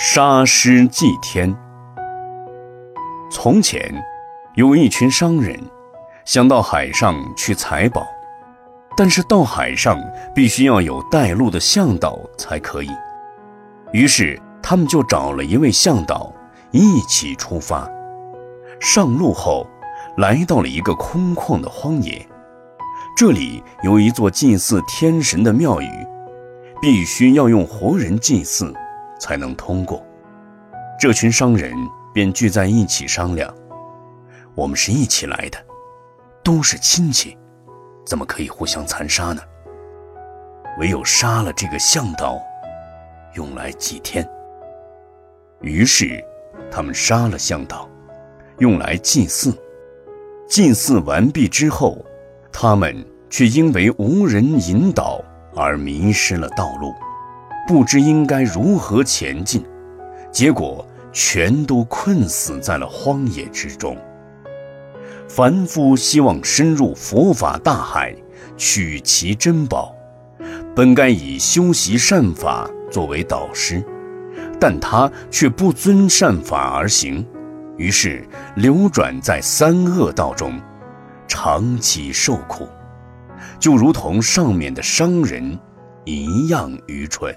杀尸祭天。从前，有一群商人想到海上去采宝，但是到海上必须要有带路的向导才可以。于是，他们就找了一位向导，一起出发。上路后，来到了一个空旷的荒野，这里有一座祭祀天神的庙宇，必须要用活人祭祀。才能通过。这群商人便聚在一起商量：我们是一起来的，都是亲戚，怎么可以互相残杀呢？唯有杀了这个向导，用来祭天。于是，他们杀了向导，用来祭祀。祭祀完毕之后，他们却因为无人引导而迷失了道路。不知应该如何前进，结果全都困死在了荒野之中。凡夫希望深入佛法大海，取其珍宝，本该以修习善法作为导师，但他却不遵善法而行，于是流转在三恶道中，长期受苦，就如同上面的商人一样愚蠢。